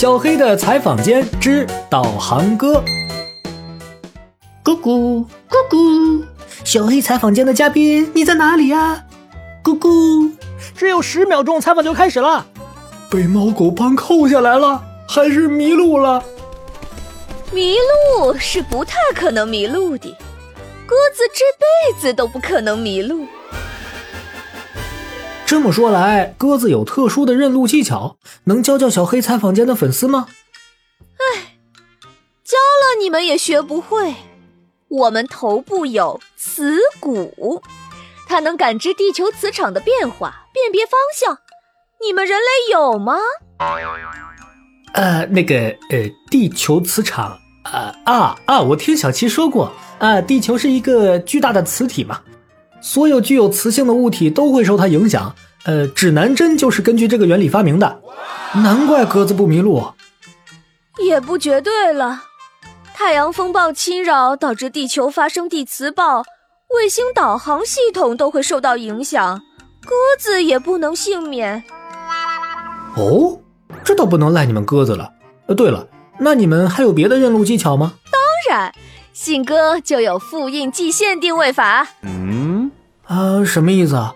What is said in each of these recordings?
小黑的采访间之导航歌。咕咕咕咕，小黑采访间的嘉宾，你在哪里呀？咕咕，只有十秒钟，采访就开始了。被猫狗帮扣下来了，还是迷路了？迷路是不太可能迷路的，鸽子这辈子都不可能迷路。这么说来，鸽子有特殊的认路技巧，能教教小黑采访间的粉丝吗？唉，教了你们也学不会。我们头部有磁骨，它能感知地球磁场的变化，辨别方向。你们人类有吗？呃，那个，呃，地球磁场，呃啊啊！我听小七说过，啊，地球是一个巨大的磁体嘛，所有具有磁性的物体都会受它影响。呃，指南针就是根据这个原理发明的，难怪鸽子不迷路。也不绝对了，太阳风暴侵扰导致地球发生地磁暴，卫星导航系统都会受到影响，鸽子也不能幸免。哦。这倒不能赖你们鸽子了。呃，对了，那你们还有别的认路技巧吗？当然，信鸽就有复印寄线定位法。嗯，啊，什么意思啊？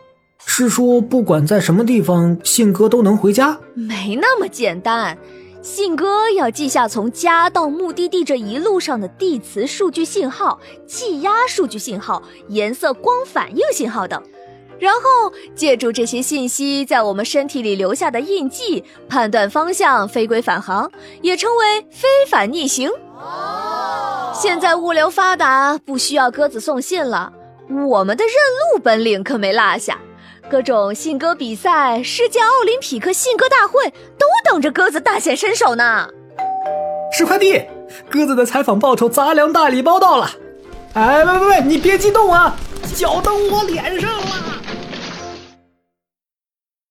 是说不管在什么地方，信鸽都能回家？没那么简单，信鸽要记下从家到目的地这一路上的地磁数据信号、气压数据信号、颜色光反应信号等。然后借助这些信息在我们身体里留下的印记，判断方向，飞归返航，也称为飞返逆行。哦，现在物流发达，不需要鸽子送信了，我们的认路本领可没落下。各种信鸽比赛、世界奥林匹克信鸽大会都等着鸽子大显身手呢。是快递，鸽子的采访报酬杂粮大礼包到了。哎，喂喂喂，你别激动啊，脚蹬我脸上了。